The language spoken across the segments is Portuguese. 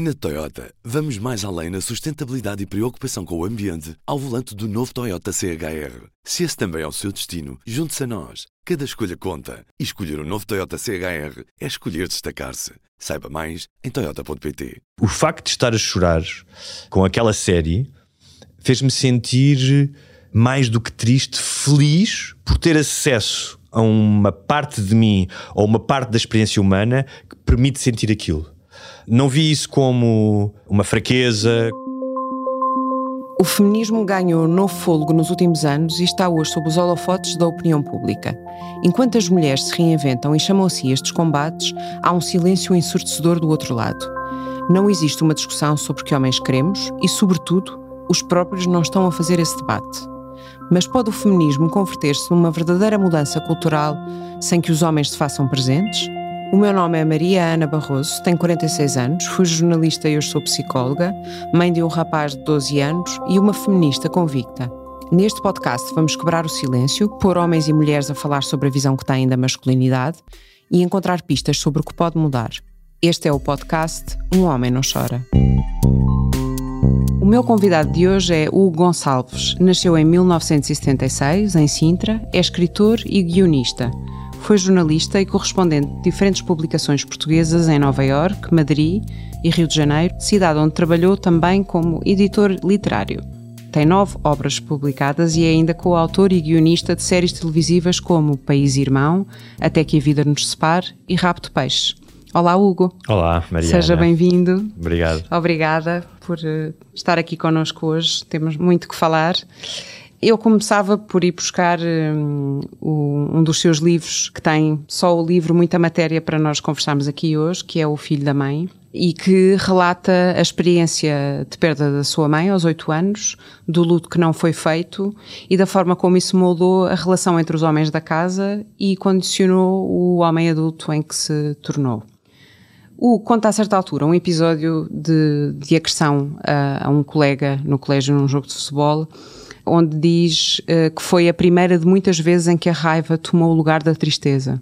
Na Toyota, vamos mais além na sustentabilidade e preocupação com o ambiente ao volante do novo Toyota CHR. Se esse também é o seu destino, junte-se a nós. Cada escolha conta. E escolher o um novo Toyota CHR é escolher destacar-se. Saiba mais em Toyota.pt. O facto de estar a chorar com aquela série fez-me sentir mais do que triste, feliz por ter acesso a uma parte de mim ou uma parte da experiência humana que permite sentir aquilo. Não vi isso como uma fraqueza. O feminismo ganhou novo fôlego nos últimos anos e está hoje sob os holofotes da opinião pública. Enquanto as mulheres se reinventam e chamam se estes combates, há um silêncio ensurdecedor do outro lado. Não existe uma discussão sobre que homens queremos e, sobretudo, os próprios não estão a fazer esse debate. Mas pode o feminismo converter-se numa verdadeira mudança cultural sem que os homens se façam presentes? O meu nome é Maria Ana Barroso, tenho 46 anos, fui jornalista e hoje sou psicóloga, mãe de um rapaz de 12 anos e uma feminista convicta. Neste podcast vamos quebrar o silêncio, pôr homens e mulheres a falar sobre a visão que têm da masculinidade e encontrar pistas sobre o que pode mudar. Este é o podcast Um Homem Não Chora. O meu convidado de hoje é Hugo Gonçalves. Nasceu em 1976, em Sintra, é escritor e guionista. Foi jornalista e correspondente de diferentes publicações portuguesas em Nova Iorque, Madrid e Rio de Janeiro, cidade onde trabalhou também como editor literário. Tem nove obras publicadas e é ainda coautor e guionista de séries televisivas como País Irmão, Até que a Vida nos Separe e de Peixe. Olá, Hugo. Olá, Maria. Seja bem-vindo. Obrigado. Obrigada por uh, estar aqui connosco hoje. Temos muito que falar. Eu começava por ir buscar um, um, dos seus livros, que tem só o livro, muita matéria para nós conversarmos aqui hoje, que é O Filho da Mãe, e que relata a experiência de perda da sua mãe aos oito anos, do luto que não foi feito e da forma como isso moldou a relação entre os homens da casa e condicionou o homem adulto em que se tornou. O conta a certa altura um episódio de, de agressão a, a um colega no colégio num jogo de futebol onde diz uh, que foi a primeira de muitas vezes em que a raiva tomou o lugar da tristeza.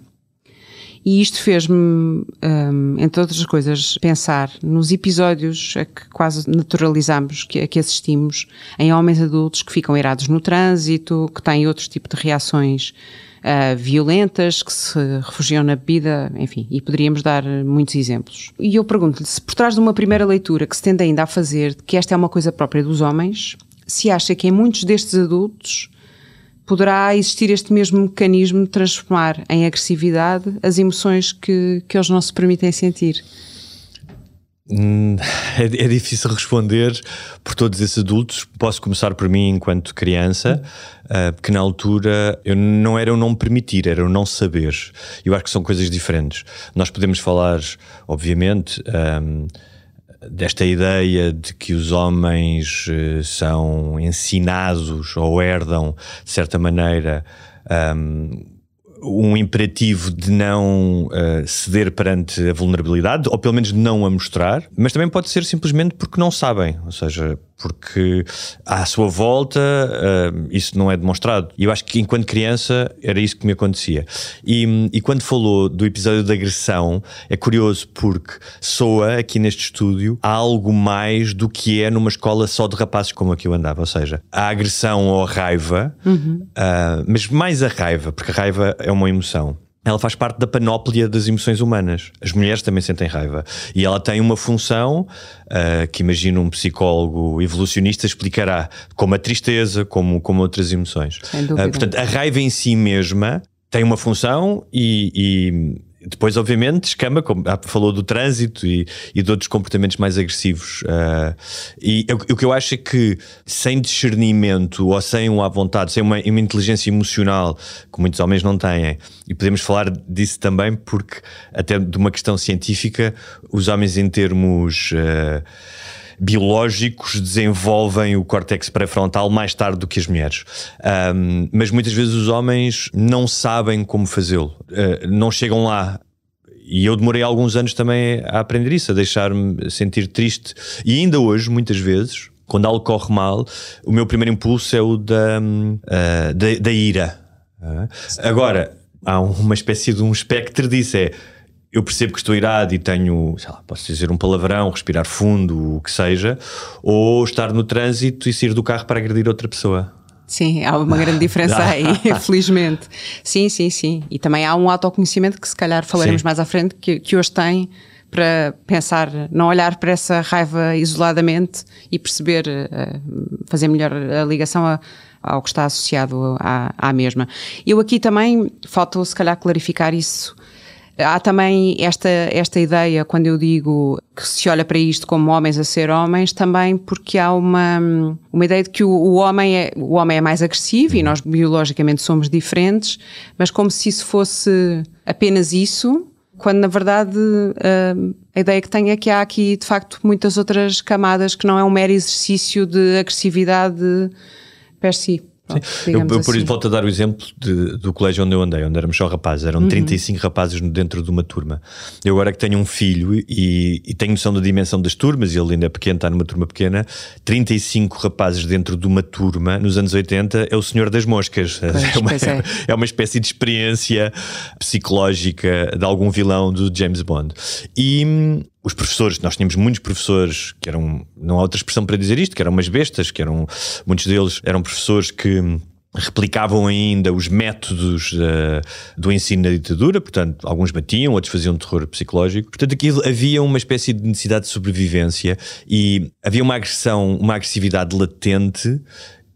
E isto fez-me, um, ehm, entre outras coisas, pensar nos episódios a que quase naturalizamos, que, a que assistimos, em homens adultos que ficam irados no trânsito, que têm outro tipo de reações uh, violentas, que se refugiam na bebida, enfim, e poderíamos dar muitos exemplos. E eu pergunto-lhe se por trás de uma primeira leitura que se tende ainda a fazer que esta é uma coisa própria dos homens, se acha que em muitos destes adultos poderá existir este mesmo mecanismo de transformar em agressividade as emoções que, que eles não se permitem sentir. Hum, é, é, difícil responder por todos esses adultos. Posso começar por mim enquanto criança, uh, porque na altura eu não era o não permitir, era o não saber. Eu acho que são coisas diferentes. Nós podemos falar, obviamente. Um, desta ideia de que os homens uh, são ensinados ou herdam, de certa maneira, um, um imperativo de não uh, ceder perante a vulnerabilidade, ou pelo menos não a mostrar, mas também pode ser simplesmente porque não sabem, ou seja, porque à sua volta uh, isso não é demonstrado. E eu acho que enquanto criança era isso que me acontecia. E, e quando falou do episódio da agressão, é curioso porque soa aqui neste estúdio algo mais do que é numa escola só de rapazes como a que eu andava. Ou seja, a agressão ou a raiva, uhum. uh, mas mais a raiva, porque a raiva é uma emoção ela faz parte da panóplia das emoções humanas. As mulheres também sentem raiva. E ela tem uma função uh, que imagino um psicólogo evolucionista explicará, como a tristeza, como, como outras emoções. Uh, portanto, a raiva em si mesma tem uma função e, e depois, obviamente, escama, como falou do trânsito e, e de outros comportamentos mais agressivos. Uh, e o, o que eu acho é que, sem discernimento ou sem um à vontade, sem uma, uma, inteligência emocional, que muitos homens não têm, e podemos falar disso também porque, até de uma questão científica, os homens, em termos. Uh, biológicos desenvolvem o córtex pré-frontal mais tarde do que as mulheres. Um, mas muitas vezes os homens não sabem como fazê-lo, uh, não chegam lá e eu demorei alguns anos também a aprender isso, a deixar-me sentir triste. E ainda hoje, muitas vezes, quando algo corre mal, o meu primeiro impulso é o da, uh, da, da, ira. Uh, agora, há uma espécie de um espectro disso: é eu percebo que estou irado e tenho, sei lá, posso dizer um palavrão, respirar fundo, o que seja, ou estar no trânsito e sair do carro para agredir outra pessoa. Sim, há uma grande diferença aí, felizmente. Sim, sim, sim. E também há um autoconhecimento que se calhar falaremos sim. mais à frente, que, que hoje tem para pensar, não olhar para essa raiva isoladamente e perceber, eh, fazer melhor a ligação a, ao que está associado à, à mesma. Eu aqui também, falta se calhar clarificar isso, Há também esta, esta ideia, quando eu digo que se olha para isto como homens a ser homens, também porque há uma, uma ideia de que o, o homem, é, o homem é mais agressivo e nós biologicamente somos diferentes, mas como se isso fosse apenas isso, quando na verdade hum, a ideia que tenho é que há aqui de facto muitas outras camadas que não é um mero exercício de agressividade per si. Sim. Eu, eu, por assim. isso volto a dar o exemplo de, do colégio onde eu andei, onde éramos só rapazes, eram uhum. 35 rapazes dentro de uma turma. Eu agora que tenho um filho e, e tenho noção da dimensão das turmas, e ele ainda é pequeno, está numa turma pequena, 35 rapazes dentro de uma turma, nos anos 80, é o senhor das moscas. Pois, é, uma, é. é uma espécie de experiência psicológica de algum vilão do James Bond. E os professores, nós tínhamos muitos professores que eram, não há outra expressão para dizer isto, que eram umas bestas, que eram, muitos deles eram professores que replicavam ainda os métodos uh, do ensino na ditadura, portanto, alguns batiam, outros faziam terror psicológico. Portanto, aquilo havia uma espécie de necessidade de sobrevivência e havia uma agressão, uma agressividade latente,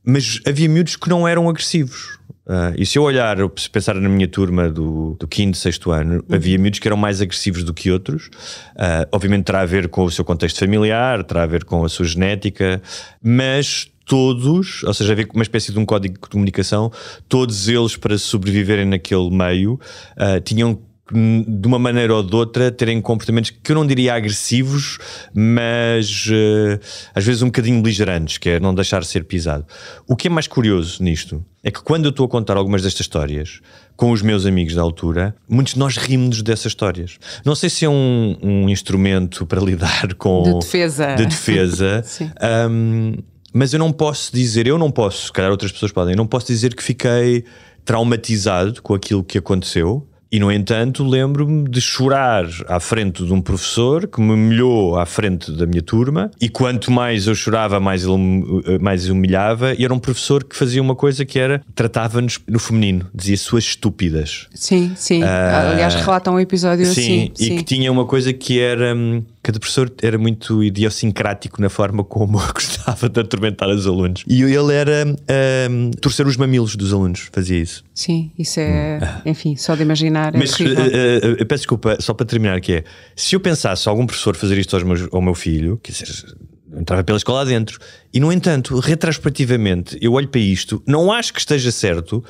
mas havia miúdos que não eram agressivos. Uh, e se eu olhar, se pensar na minha turma do, do quinto, sexto ano, uhum. havia miúdos que eram mais agressivos do que outros. Uh, obviamente terá a ver com o seu contexto familiar, terá a ver com a sua genética, mas todos, ou seja, havia uma espécie de um código de comunicação, todos eles, para sobreviverem naquele meio, uh, tinham de uma maneira ou de outra, terem comportamentos que eu não diria agressivos, mas uh, às vezes um bocadinho beligerantes, que é não deixar ser pisado. O que é mais curioso nisto é que quando eu estou a contar algumas destas histórias com os meus amigos da altura, muitos de nós rimos dessas histórias. Não sei se é um, um instrumento para lidar com. De defesa. De defesa. um, mas eu não posso dizer, eu não posso, se calhar outras pessoas podem, eu não posso dizer que fiquei traumatizado com aquilo que aconteceu e, no entanto, lembro-me de chorar à frente de um professor que me humilhou à frente da minha turma, e quanto mais eu chorava, mais ele mais humilhava. E era um professor que fazia uma coisa que era tratava-nos no feminino, dizia suas estúpidas. Sim, sim. Uh, Aliás, relata um episódio sim, assim. E sim. que tinha uma coisa que era. Cada professor era muito idiosincrático na forma como gostava de atormentar os alunos. E ele era um, torcer os mamilos dos alunos, fazia isso. Sim, isso é, hum. enfim, só de imaginar. É Mas uh, uh, peço desculpa, só para terminar, que é se eu pensasse algum professor fazer isto aos meus, ao meu filho, quer dizer, entrava pela escola adentro, e no entanto, retrospectivamente, eu olho para isto, não acho que esteja certo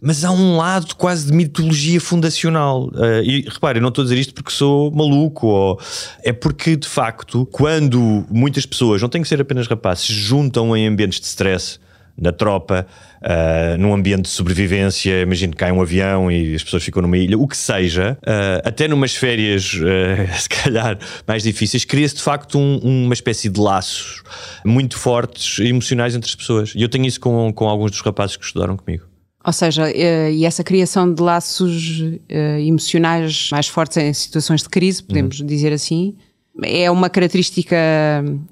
mas há um lado quase de mitologia fundacional. Uh, e repare, eu não estou a dizer isto porque sou maluco, ou é porque de facto, quando muitas pessoas, não tem que ser apenas rapazes, se juntam em ambientes de stress, na tropa, uh, num ambiente de sobrevivência, imagino que cai um avião e as pessoas ficam numa ilha, o que seja, uh, até numas férias, uh, se calhar mais difíceis, cria-se de facto um, uma espécie de laços muito fortes emocionais entre as pessoas. E eu tenho isso com, com alguns dos rapazes que estudaram comigo. Ou seja, eh, e essa criação de laços eh, emocionais mais fortes em situações de crise, podemos uhum. dizer assim, é uma característica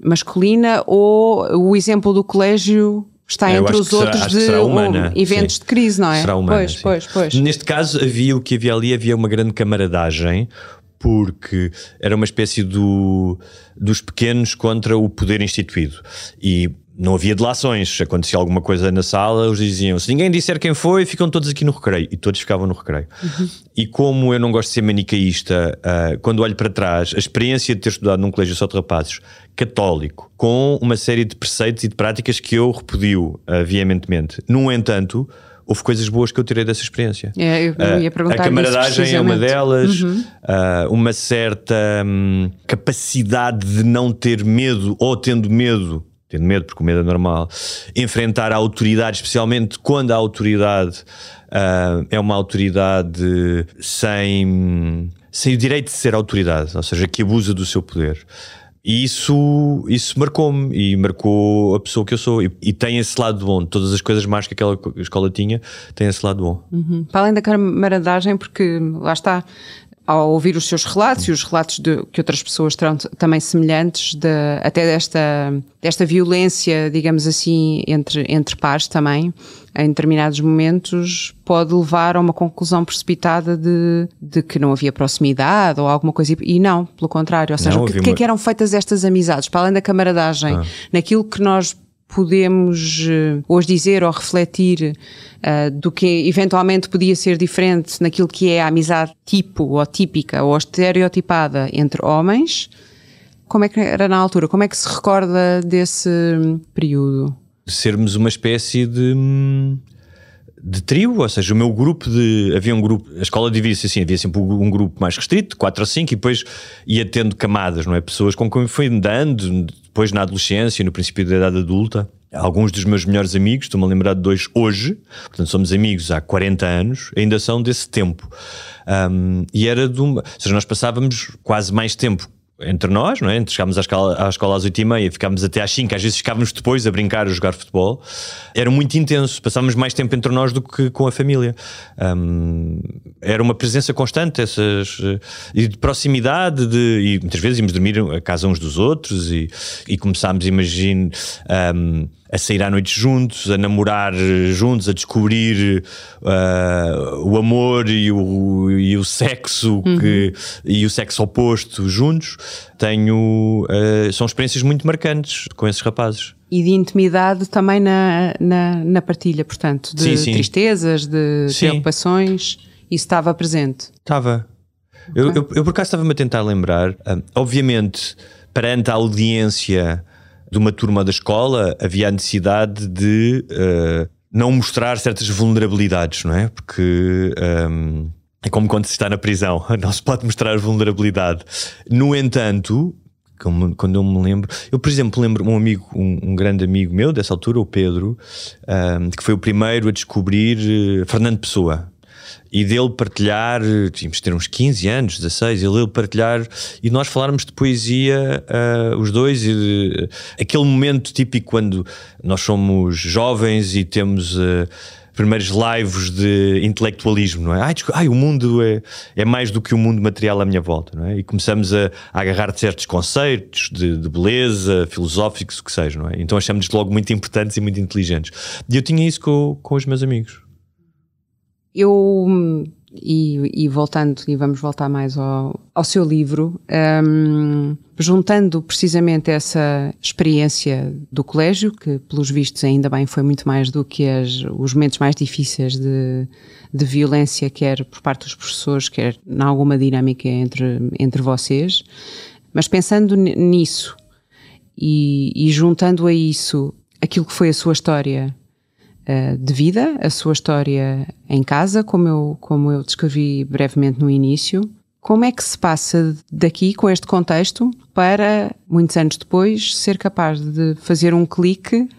masculina ou o exemplo do colégio está entre os outros será, de humana, eventos sim. de crise, não é? Será humana, pois, sim. pois, pois. Neste caso havia o que havia ali, havia uma grande camaradagem, porque era uma espécie do, dos pequenos contra o poder instituído. E não havia delações. Acontecia alguma coisa na sala, eles diziam: se ninguém disser quem foi, ficam todos aqui no recreio. E todos ficavam no recreio. Uhum. E como eu não gosto de ser manicaísta, uh, quando olho para trás, a experiência de ter estudado num colégio só de rapazes católico, com uma série de preceitos e de práticas que eu repudio uh, veementemente. No entanto, houve coisas boas que eu tirei dessa experiência. É, eu ah, ia perguntar a camaradagem é uma delas, uhum. uh, uma certa um, capacidade de não ter medo ou tendo medo tendo medo, porque o medo é normal, enfrentar a autoridade, especialmente quando a autoridade uh, é uma autoridade sem, sem o direito de ser autoridade, ou seja, que abusa do seu poder. E isso, isso marcou-me e marcou a pessoa que eu sou. E, e, tem esse lado bom. Todas as coisas más que aquela escola tinha, tem esse lado bom. Uhum. Para além da camaradagem, porque lá está, ao ouvir os seus relatos e os relatos de, que outras pessoas terão também semelhantes, de, até desta, desta violência, digamos assim, entre, entre pares também, em determinados momentos, pode levar a uma conclusão precipitada de, de que não havia proximidade ou alguma coisa. E não, pelo contrário. Ou seja, o que, que, é que eram feitas estas amizades? Para além da camaradagem, ah. naquilo que nós podemos uh, hoje dizer ou refletir uh, do que eventualmente podia ser diferente naquilo que é a amizade tipo ou típica ou estereotipada entre homens. Como é que era na altura? Como é que se recorda desse período? Sermos uma espécie de de trio, ou seja, o meu grupo de. Havia um grupo, a escola dividia-se assim, havia sempre um grupo mais restrito, 4 ou 5, e depois ia tendo camadas, não é? Pessoas com quem fui andando, depois na adolescência, no princípio da idade adulta. Alguns dos meus melhores amigos, estou-me a lembrar de dois hoje, portanto somos amigos há 40 anos, ainda são desse tempo. Um, e era de uma. Ou seja, nós passávamos quase mais tempo entre nós, não é? Chegámos à escola, à escola às 8 e meia, ficámos até às 5, às vezes ficávamos depois a brincar, a jogar futebol. Era muito intenso, passávamos mais tempo entre nós do que com a família. Um, era uma presença constante, essas, e de proximidade, de, e muitas vezes íamos dormir a casa uns dos outros e, e começámos, imagino, um, a sair à noite juntos, a namorar juntos, a descobrir uh, o amor e o, e o sexo uhum. que, e o sexo oposto juntos, tenho uh, são experiências muito marcantes com esses rapazes. E de intimidade também na, na, na partilha, portanto, de sim, sim. tristezas, de sim. preocupações, isso estava presente? Estava. Okay. Eu, eu, eu, por acaso estava-me a tentar lembrar, uh, obviamente, perante a audiência de uma turma da escola havia a necessidade de uh, não mostrar certas vulnerabilidades, não é? Porque. Um, ehm, é como quando se está na prisão, não se pode mostrar vulnerabilidade. No entanto, como, quando eu me lembro, eu, por exemplo, lembro um amigo, um, um grande amigo meu dessa altura, o Pedro, um, que foi o primeiro a descobrir uh, Fernando Pessoa e dele partilhar, tínhamos ter uns 15 anos, 16, ele partilhar e nós falarmos de poesia, uh, os dois, e de, aquele momento típico quando nós somos jovens e temos. Uh, primeiros lives de intelectualismo, não é? Ai, ai, o mundo é, é mais do que o mundo material à minha volta, não é? E começamos a, a agarrar certos conceitos de, de, beleza, filosóficos, o que seja, não é? Então achamos-nos logo muito importantes e muito inteligentes. E eu tinha isso com, com os meus amigos. Eu, e, e, voltando, e vamos voltar mais ao, ao seu livro, um, juntando precisamente essa experiência do colégio, que pelos vistos ainda bem foi muito mais do que as, os momentos mais difíceis de, de violência, quer por parte dos professores, quer em alguma dinâmica entre, entre vocês, mas pensando nisso e, e juntando a isso aquilo que foi a sua história uh, de vida, a sua história em casa, como eu, como eu descrevi brevemente no início. Como é que se passa daqui, com este contexto, para, muitos anos depois, ser capaz de fazer um clique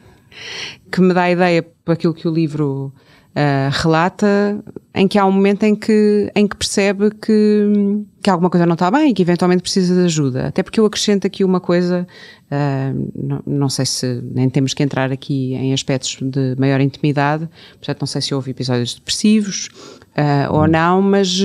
que me dá a ideia para aquilo que o livro uh, relata, em que há um momento em que, em que percebe que, que alguma coisa não está bem e que eventualmente precisa de ajuda. Até porque eu acrescento aqui uma coisa, uh, não, não, sei se nem temos que entrar aqui em aspectos de maior intimidade, portanto não sei se houve episódios depressivos uh, ou não, mas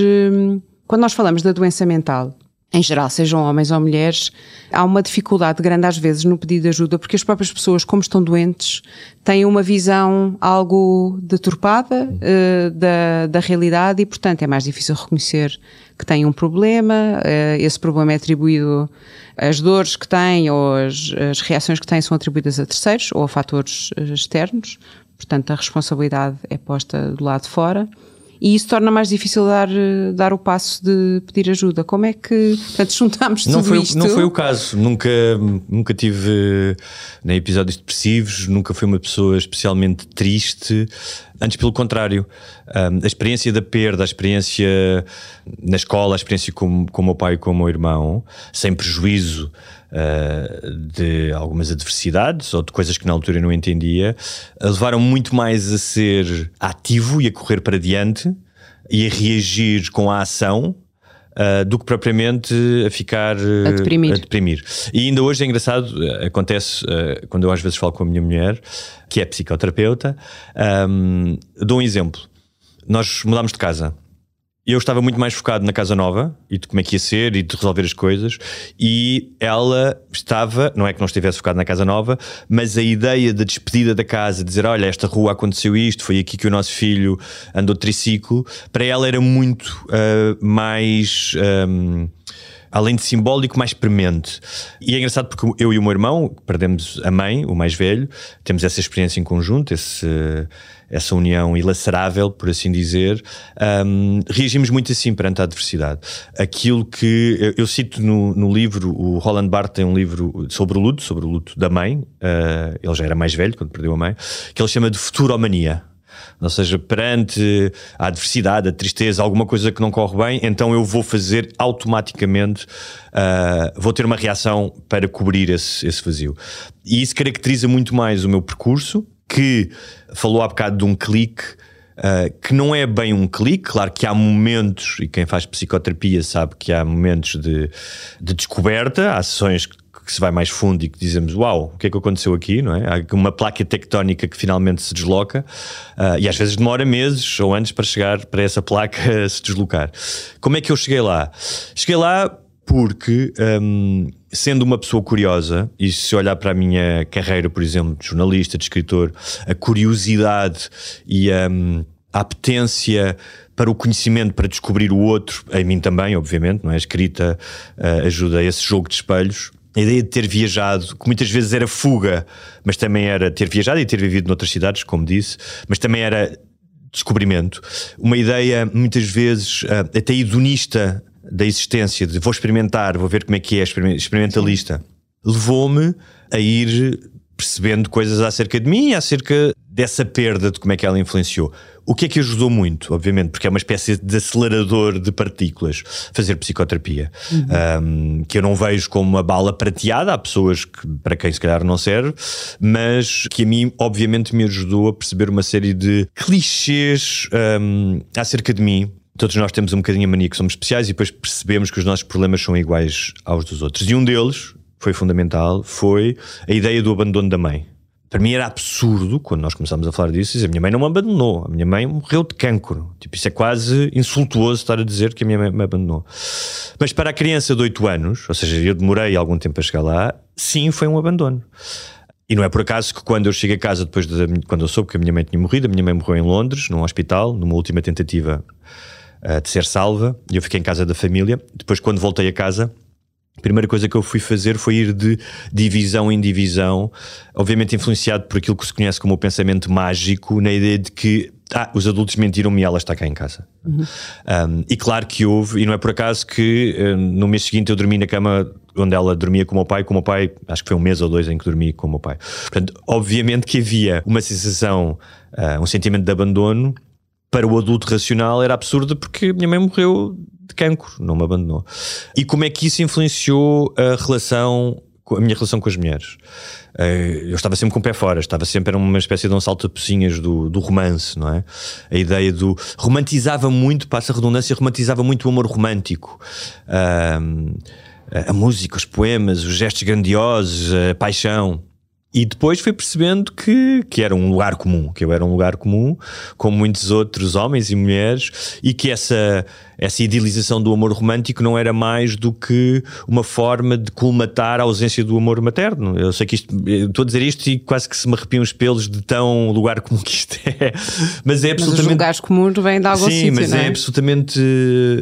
quando nós falamos da doença mental, em geral, sejam homens ou mulheres, há uma dificuldade grande às vezes no pedido de ajuda, porque as próprias pessoas, como estão doentes, têm uma visão algo deturpada uh, da, da realidade e, portanto, é mais difícil reconhecer que têm um problema, uh, esse problema é atribuído, as dores que têm ou as, as reações que têm são atribuídas a terceiros ou a fatores eh, externos, portanto, a responsabilidade é posta do lado de fora e isso torna mais difícil dar, dar o passo de pedir ajuda. Como é que, portanto, juntamos não tudo foi, isto? Não foi o caso, nunca, nunca tive nem episódios depressivos, nunca fui uma pessoa especialmente triste, antes pelo contrário. a experiência da perda, a experiência na escola, a experiência com, com o meu pai e com o meu irmão, sem prejuízo uh, de algumas adversidades ou de coisas que na altura eu não entendia, levaram muito mais a ser ativo e a correr para diante e a reagir com a ação Uh, do que propriamente a ficar uh, a, deprimir. a, deprimir. E ainda hoje é engraçado, acontece uh, quando eu às vezes falo com a minha mulher, que é psicoterapeuta, um, dou um exemplo. Nós mudámos de casa eu estava muito mais focado na casa nova e de como é que ia ser e de resolver as coisas. E ela estava, não é que não estivesse focado na casa nova, mas a ideia da despedida da casa, dizer: Olha, esta rua aconteceu isto, foi aqui que o nosso filho andou de triciclo, para ela era muito uh, mais. Um, além de simbólico, mais premente. E é engraçado porque eu e o meu irmão, perdemos a mãe, o mais velho, temos essa experiência em conjunto, esse, essa união ilacerável, por assim dizer, um, reagimos muito assim perante a adversidade. Aquilo que eu, eu cito no, no, livro, o Roland Barthes tem um livro sobre o luto, sobre o luto da mãe, uh, ele já era mais velho quando perdeu a mãe, que ele chama de futuromania. Ou seja, perante a adversidade, a tristeza, alguma coisa que não corre bem, então eu vou fazer automaticamente, uh, vou ter uma reação para cobrir esse, esse vazio. E isso caracteriza muito mais o meu percurso, que falou há bocado de um clique. Uh, que não é bem um clique, claro que há momentos, e quem faz psicoterapia sabe que há momentos de, de descoberta, há sessões que se vai mais fundo e que dizemos uau, o que é que aconteceu aqui, não é? Há uma placa tectónica que finalmente se desloca uh, e às vezes demora meses ou anos para chegar para essa placa se deslocar. Como é que eu cheguei lá? Cheguei lá porque, um, sendo uma pessoa curiosa, e se olhar para a minha carreira, por exemplo, de jornalista, de escritor, a curiosidade e um, a apetência para o conhecimento, para descobrir o outro, em mim também, obviamente, não é? A escrita uh, ajuda a esse jogo de espelhos a ideia de ter viajado, que muitas vezes era fuga, mas também era ter viajado e ter vivido noutras cidades, como disse, mas também era descobrimento. Uma ideia, muitas vezes, uh, até hedonista da existência, de vou experimentar, vou ver como é que é, experimentalista, levou-me a ir percebendo coisas acerca de mim e acerca dessa perda, de como é que ela influenciou. O que é que ajudou muito, obviamente, porque é uma espécie de acelerador de partículas, fazer psicoterapia, uhum. um, que eu não vejo como uma bala prateada, há pessoas que, para quem se calhar não serve, mas que a mim, obviamente, me ajudou a perceber uma série de clichês um, acerca de mim, todos nós temos um bocadinho a mania que somos especiais e depois percebemos que os nossos problemas são iguais aos dos outros. E um deles, foi fundamental, foi a ideia do abandono da mãe para mim era absurdo quando nós começámos a falar disso. Dizer, a minha mãe não me abandonou, a minha mãe morreu de cancro. Tipo, isso é quase insultuoso estar a dizer que a minha mãe me abandonou. Mas para a criança de 8 anos, ou seja, eu demorei algum tempo a chegar lá, sim, foi um abandono. E não é por acaso que quando eu chego a casa, depois de quando eu soube que a minha mãe tinha morrido, a minha mãe morreu em Londres, num hospital, numa última tentativa uh, de ser salva, e eu fiquei em casa da família. Depois, quando voltei a casa, a primeira coisa que eu fui fazer foi ir de divisão em divisão, obviamente influenciado por aquilo que se conhece como o pensamento mágico, na ideia de que ah, os adultos mentiram-me e ela está cá em casa. Uhum. Um, e claro que houve, e não é por acaso que uh, no mês seguinte eu dormi na cama onde ela dormia com o meu pai, com o meu pai, acho que foi um mês ou dois em que dormi com o meu pai. Portanto, obviamente que havia uma sensação, uh, um sentimento de abandono para o adulto racional era absurdo porque minha mãe morreu de cancro, não me abandonou. E como é que isso influenciou a relação, a minha relação com as mulheres? Eh, eu estava sempre com o pé fora, estava sempre era uma espécie de um salto de pocinhas do, do romance, não é? A ideia do. romantizava muito, passa a redundância, romantizava muito o amor romântico. Um, a música, os poemas, os gestos grandiosos, a paixão. E depois fui percebendo que, que era um lugar comum, que eu era um lugar comum, como muitos outros homens e mulheres, e que essa, essa idealização do amor romântico não era mais do que uma forma de colmatar a ausência do amor materno. Eu sei que isto, estou a dizer isto e quase que se me arrepiam os pelos de tão lugar comum que isto é, mas é absolutamente. Mas os lugares comuns vêm de algum Sim, sítio, mas é? é? absolutamente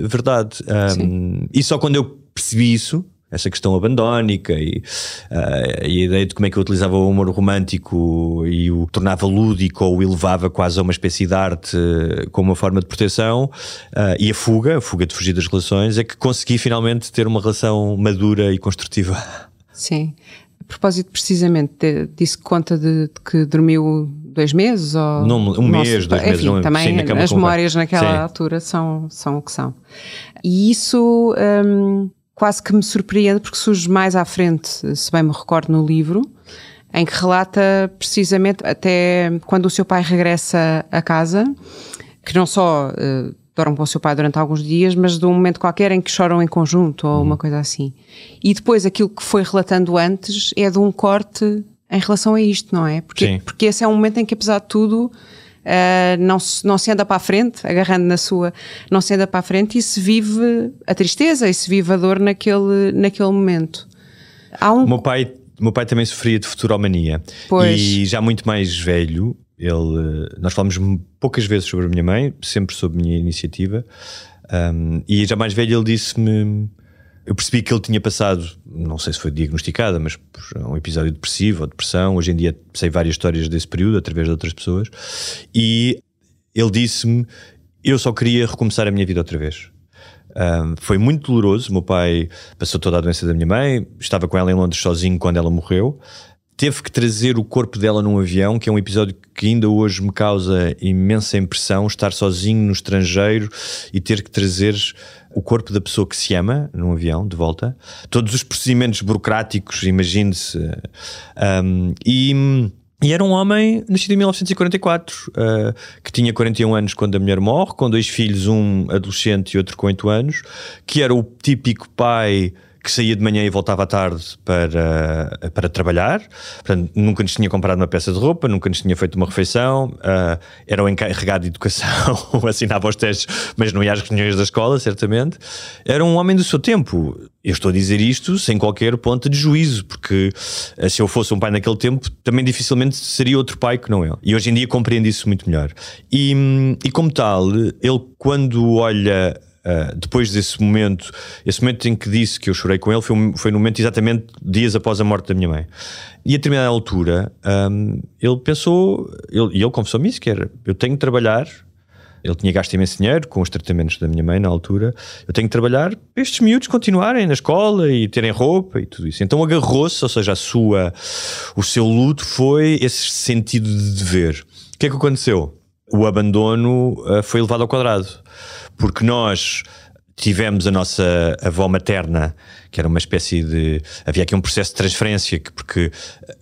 verdade. Um, e só quando eu percebi isso essa questão abandónica e, uh, e, a ideia de como é que eu utilizava o humor romântico e o tornava lúdico ou o elevava quase a uma espécie de arte uh, como uma forma de proteção uh, e a fuga, a fuga de fugir das relações, é que consegui finalmente ter uma relação madura e construtiva. Sim. A propósito, precisamente, disse conta de, de que dormiu dois meses? Ou, não, um mês, dois enfim, meses. Não, também sim, as memórias naquela sim. altura são, são o que são. E isso. Um, quase que me surpreende porque surge mais à frente, se bem me recordo no livro, em que relata precisamente até quando o seu pai regressa a casa, que não só uh, dorme com o seu pai durante alguns dias, mas de um momento qualquer em que choram em conjunto ou uhum. uma coisa assim. E depois aquilo que foi relatando antes é de um corte em relação a isto, não é? Porque, porque esse é um momento em que, apesar de tudo, uh, não, se, não se anda para a frente, agarrando na sua, não se anda para a frente e se vive a tristeza e se vive a dor naquele, naquele momento. Há um... O meu pai, meu pai também sofria de futuromania pois. e já muito mais velho. Ele, nós falamos poucas vezes sobre a minha mãe, sempre sob minha iniciativa. Um, e já mais velho ele disse-me eu percebi que ele tinha passado, não sei se foi diagnosticada, mas um episódio depressivo ou depressão. Hoje em dia sei várias histórias desse período através de outras pessoas. E ele disse-me: Eu só queria recomeçar a minha vida outra vez. Um, foi muito doloroso. Meu pai passou toda a doença da minha mãe, estava com ela em Londres sozinho quando ela morreu. Teve que trazer o corpo dela num avião, que é um episódio que ainda hoje me causa imensa impressão. Estar sozinho no estrangeiro e ter que trazer o corpo da pessoa que se ama num avião de volta, todos os procedimentos burocráticos, imagine-se. Um, e, e, era um homem nascido em 1944, uh, que tinha 41 anos quando a mulher morre, com dois filhos, um adolescente e outro com 8 anos, que era o típico pai que saía de manhã e voltava à tarde para, para trabalhar. Portanto, nunca nos tinha comprado uma peça de roupa, nunca nos tinha feito uma refeição, uh, era o encarregado de educação, assinava os testes, mas não ia às reuniões da escola, certamente. Era um homem do seu tempo. Eu estou a dizer isto sem qualquer ponto de juízo, porque uh, se eu fosse um pai naquele tempo, também dificilmente seria outro pai que não ele. E hoje em dia compreendo isso muito melhor. E, e como tal, ele quando olha Uh, depois desse momento, esse momento em que disse que eu chorei com ele, foi, foi no momento exatamente dias após a morte da minha mãe. E a determinada altura, um, ele pensou, ele, e ele confessou-me isso: que era, eu tenho que trabalhar. Ele tinha gasto imenso dinheiro com os tratamentos da minha mãe na altura. Eu tenho que trabalhar para estes miúdos continuarem na escola e terem roupa e tudo isso. Então agarrou-se, ou seja, a sua, o seu luto foi esse sentido de dever. O que é que aconteceu? O abandono uh, foi levado ao quadrado. Porque nós tivemos a nossa avó materna, que era uma espécie de. Havia aqui um processo de transferência, porque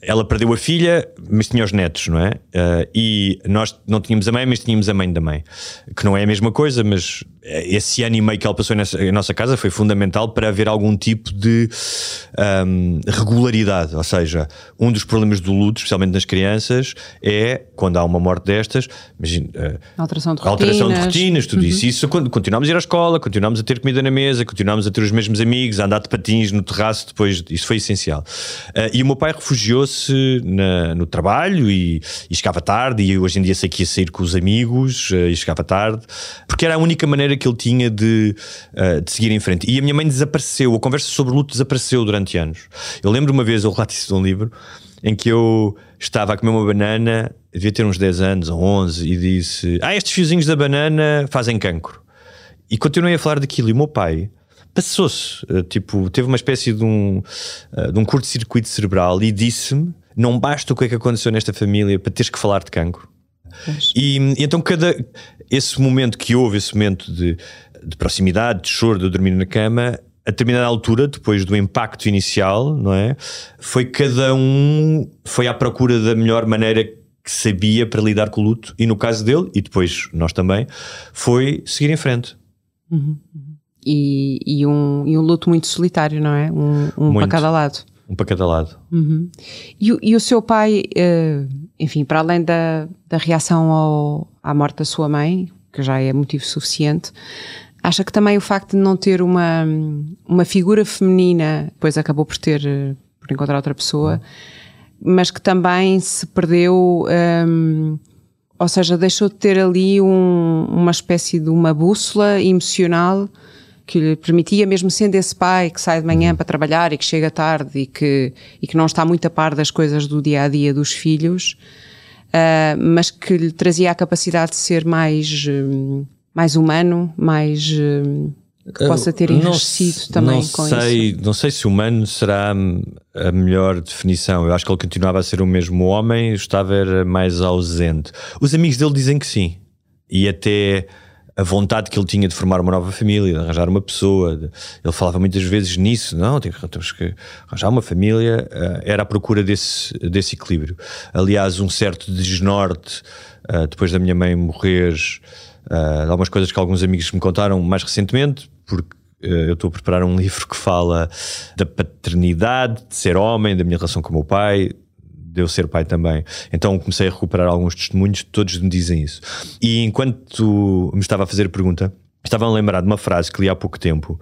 ela perdeu a filha, mas tinha os netos, não é? Uh, e nós não tínhamos a mãe, mas tínhamos a mãe da mãe, que não é a mesma coisa, mas esse ano e meio que ela passou nessa, em nossa casa foi fundamental para haver algum tipo de um, regularidade. Ou seja, um dos problemas do luto, especialmente nas crianças, é quando há uma morte destas, imagina, uh, alteração de rotinas, alteração de rotinas tudo uhum. isso. Isso continuamos a ir à escola, continuamos a ter comida na mesa, continuamos a ter os mesmos amigos, a andar de patins no terraço, depois isso foi essencial. Uh, e o meu pai refugiou-se no trabalho e, e, chegava tarde, e hoje em dia sei que ia sair com os amigos uh, e chegava tarde, porque era a única maneira que ele tinha de, uh, de seguir em frente. E a minha mãe desapareceu, a conversa sobre luto desapareceu durante anos. Eu lembro uma vez, eu relato isso num livro, em que eu estava a comer uma banana, devia ter uns 10 anos ou 11, e disse: Ah, estes fiozinhos da banana fazem cancro. E continuei a falar daquilo. E o meu pai passou-se, uh, tipo, teve uma espécie de um, uh, de um curto-circuito cerebral e disse-me: Não basta o que é que aconteceu nesta família para teres que falar de cancro. E, e, então cada esse momento que houve, esse momento de, de proximidade, de choro, de dormir na cama, a determinada altura, depois do impacto inicial, não é? Foi cada um foi à procura da melhor maneira que sabia para lidar com o luto, e no caso dele, e depois nós também, foi seguir em frente. Uhum. E, e, um, e um luto muito solitário, não é? Um, um para cada lado. Um para cada lado. Uhum. E, e, o seu pai, uh, enfim, para além da, da reação ao, à morte da sua mãe, que já é motivo suficiente, acha que também o facto de não ter uma, uma figura feminina, depois acabou por ter, por encontrar outra pessoa, mas que também se perdeu, um, ou seja, deixou de ter ali um, uma espécie de uma bússola emocional que lhe permitia, mesmo sendo esse pai que sai de manhã para trabalhar e que chega tarde e que, e que não está muito a par das coisas do dia a dia dos filhos, uh, mas que lhe trazia a capacidade de ser mais, um, mais humano, mais. Um, que possa ter enriquecido também não com sei, isso. Não sei se humano será a melhor definição. Eu acho que ele continuava a ser o mesmo homem, estava mais ausente. Os amigos dele dizem que sim. E até a vontade que ele tinha de formar uma nova família, de arranjar uma pessoa. De, ele falava muitas vezes nisso, não, temos que arranjar uma família. Uh, era à procura desse, desse equilíbrio. Aliás, um certo desnorte uh, depois da minha mãe morrer, uh, algumas coisas que alguns amigos me contaram mais recentemente, porque eu estou a preparar um livro que fala da paternidade, de ser homem, da minha relação com o meu pai, de eu ser pai também. Então comecei a recuperar alguns testemunhos, todos me dizem isso. E enquanto me estava a fazer a pergunta, estava a lembrar de uma frase que li há pouco tempo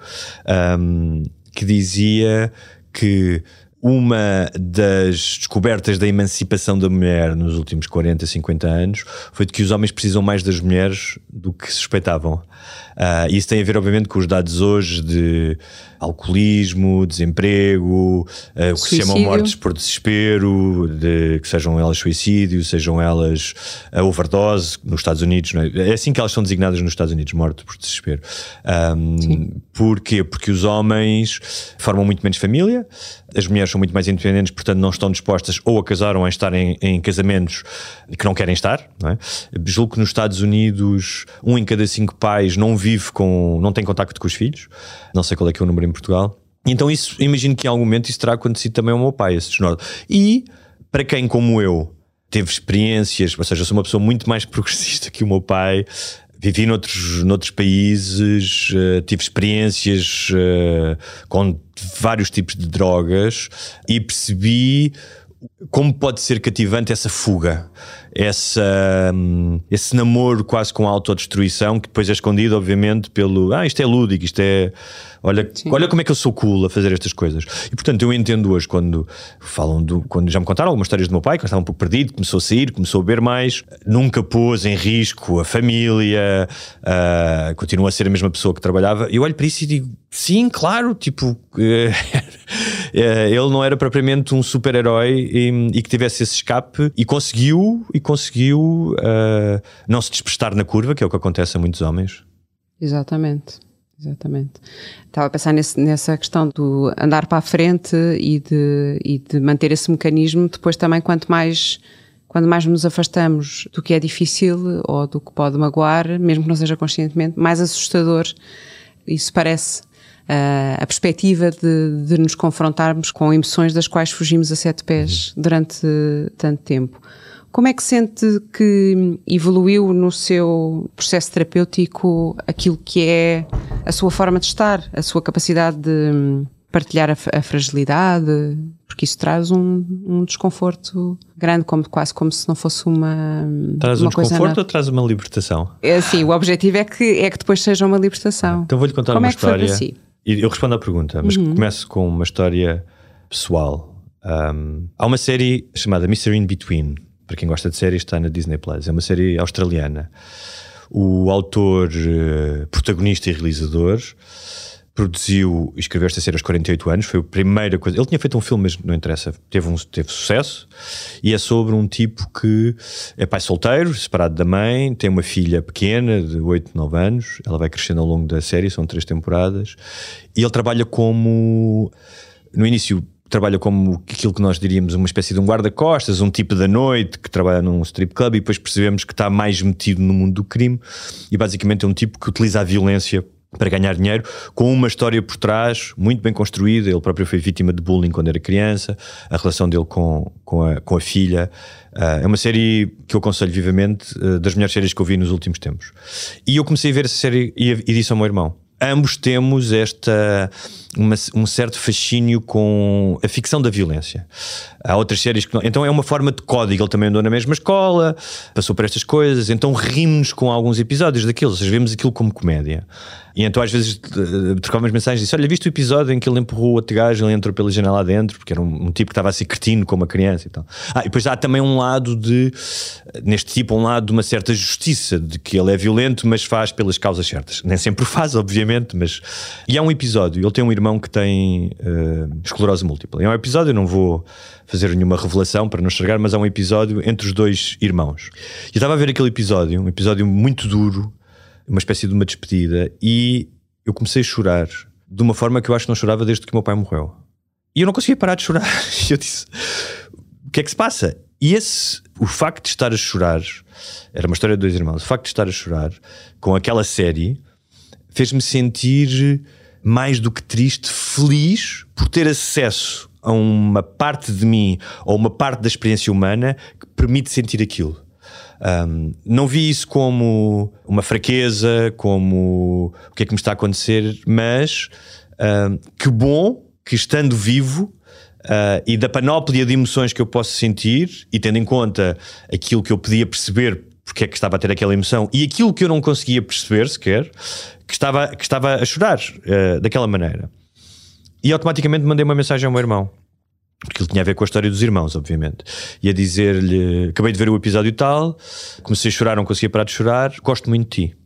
um, que dizia que uma das descobertas da emancipação da mulher nos últimos 40, 50 anos foi de que os homens precisam mais das mulheres do que suspeitavam. Uh, isso tem a ver, obviamente, com os dados hoje de alcoolismo, desemprego, uh, o que se chamam mortes por desespero, de, que sejam elas suicídio, sejam elas uh, overdose, nos Estados Unidos. É? é? assim que elas são designadas nos Estados Unidos, morte por desespero. Um, porquê? Porque os homens formam muito menos família, as mulheres são muito mais independentes, portanto não estão dispostas ou a casar ou a estar em, em casamentos que não querem estar. Não é? Julgo que nos Estados Unidos um em cada cinco pais não vive com, não tem contacto com os filhos. Não sei qual é que é o número em Portugal. Então isso, imagino que em algum momento isso terá acontecido também ao meu pai, esse desnorte. E para quem como eu teve experiências, ou seja, eu sou uma pessoa muito mais progressista que o meu pai, vivi noutros, noutros países, uh, tive experiências uh, com vários tipos de drogas e percebi como pode ser cativante essa fuga, essa, um, esse namoro quase com a autodestruição, que depois é escondido, obviamente, pelo ah, isto é lúdico, isto é. Olha, olha como é que eu sou cool a fazer estas coisas. E portanto, eu entendo hoje quando falam do. quando já me contaram algumas histórias do meu pai, que estava um pouco perdido, começou a sair, começou a beber mais, nunca pôs em risco a família, uh, continua a ser a mesma pessoa que trabalhava. Eu olho para isso e digo, sim, claro, tipo. Eh, ele não era propriamente um super-herói e, e, que tivesse esse escape e conseguiu e conseguiu uh, não se desprestar na curva, que é o que acontece a muitos homens. Exatamente. Exatamente. Estava a pensar nesse, nessa questão do andar para a frente e de, e de manter esse mecanismo. Depois, também, quanto mais, quando mais nos afastamos do que é difícil ou do que pode magoar, mesmo que não seja conscientemente, mais assustador isso parece a perspectiva de, de, nos confrontarmos com emoções das quais fugimos a sete pés uhum. durante tanto tempo. Como é que sente que evoluiu no seu processo terapêutico aquilo que é a sua forma de estar, a sua capacidade de partilhar a, a fragilidade? Porque isso traz um, um, desconforto grande, como, quase como se não fosse uma. Traz uma um desconforto ou traz uma libertação? É, sim, o objetivo é que, é que depois seja uma libertação. Então vou-lhe contar como uma é história. Si? Eu respondo à pergunta, mas uhum. começo com uma história pessoal. Um, há uma série chamada Mr. In Between. Para quem gosta de séries, está na Disney Plus. É uma série australiana. O autor, uh, protagonista e realizador produziu e escreveu esta série aos 48 anos, foi a primeira coisa. Ele tinha feito um filme, mas não interessa, teve, um, teve sucesso. E é sobre um tipo que é pai solteiro, separado da mãe, tem uma filha pequena de 8, 9 anos. Ela vai crescendo ao longo da série, são três temporadas. E ele trabalha como. No início, trabalha como aquilo que nós diríamos uma espécie de um guarda-costas, um tipo da noite que trabalha num strip club e depois percebemos que está mais metido no mundo do crime e basicamente é um tipo que utiliza a violência para ganhar dinheiro, com uma história por trás muito bem construída. Ele próprio foi vítima de bullying quando era criança, a relação dele com, com, a, com a filha. Uh, é uma série que eu aconselho vivamente, uh, das melhores séries que eu vi nos últimos tempos. E eu comecei a ver essa série e, e disse ao meu irmão: ambos temos esta uma, um certo fascínio com a ficção da violência. Há outras séries que não. Então é uma forma de código. Ele também andou na mesma escola, passou por estas coisas, então rimos com alguns episódios daquilo, ou seja, vemos aquilo como comédia. E então às vezes trocávamos mensagens e disse: Olha, viste o episódio em que ele empurrou outro gajo, ele entrou pela janela dentro, porque era um, um tipo que estava a ser cretino com uma criança e tal. Ah, e depois há também um lado de, neste tipo, um lado de uma certa justiça, de que ele é violento, mas faz pelas causas certas. Nem sempre faz, obviamente, mas. E há um episódio, ele tem um irmão que tem uh, esclerose múltipla. É um episódio, eu não vou fazer nenhuma revelação para não estragar, mas há um episódio entre os dois irmãos. E estava a ver aquele episódio, um episódio muito duro, uma espécie de uma despedida, e eu comecei a chorar de uma forma que eu acho que não chorava desde que meu pai morreu. E eu não conseguia parar de chorar. E eu disse: O que é que se passa? E esse, o facto de estar a chorar, era uma história de dois irmãos, o facto de estar a chorar com aquela série fez-me sentir mais do que triste, feliz por ter acesso a uma parte de mim ou uma parte da experiência humana que permite sentir aquilo. Um, não vi isso como uma fraqueza, como o que é que me está a acontecer, mas um, que bom que estando vivo uh, e da panóplia de emoções que eu posso sentir, e tendo em conta aquilo que eu podia perceber porque é que estava a ter aquela emoção e aquilo que eu não conseguia perceber sequer, que estava, que estava a chorar uh, daquela maneira. E automaticamente mandei uma mensagem ao meu irmão. Porque ele tinha a ver com a história dos irmãos, obviamente. E a dizer-lhe: Acabei de ver o episódio tal, comecei a chorar, não conseguia parar de chorar, gosto muito de ti.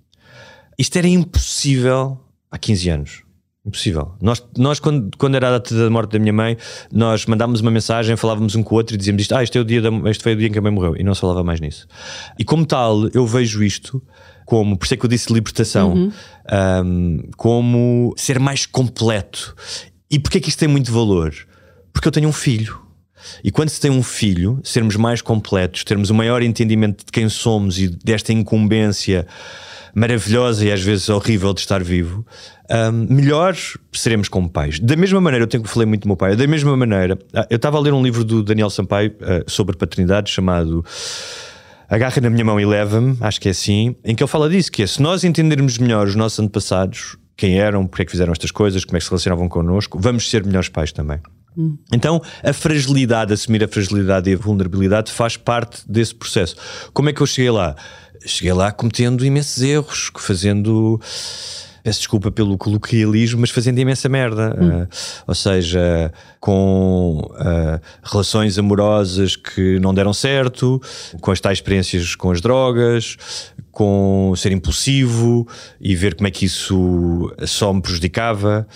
Isto era impossível há 15 anos. Impossível. Nós, nós quando, quando era a data da morte da minha mãe, nós mandávamos uma mensagem, falávamos um com o outro e dizíamos isto: Ah, este, é o dia da, este foi o dia em que a mãe morreu. E não se falava mais nisso. E como tal, eu vejo isto como, por isso é que eu disse libertação, uhum. um, como ser mais completo. E porquê é que isto tem muito valor? Porque eu tenho um filho. E quando se tem um filho, sermos mais completos, termos um maior entendimento de quem somos e desta incumbência maravilhosa e às vezes horrível de estar vivo, um, melhor seremos como pais. Da mesma maneira, eu tenho que falei muito do meu pai, da mesma maneira, ah, eu estava a ler um livro do Daniel Sampaio uh, sobre paternidade chamado Agarra na minha mão e leva-me, acho que é assim, em que ele fala disso, que é se nós entendermos melhor os nossos antepassados, quem eram, porque é que fizeram estas coisas, como é que se relacionavam connosco, vamos ser melhores pais também. Hum. Então, a fragilidade, assumir a fragilidade e a vulnerabilidade faz parte desse processo. Como é que eu cheguei lá? Cheguei lá cometendo imensos erros, fazendo peço desculpa pelo coloquialismo, mas fazendo imensa merda. Hum. Uh, ou seja, com uh, relações amorosas que não deram certo, com as tais experiências com as drogas, com ser impulsivo e ver como é que isso só me prejudicava,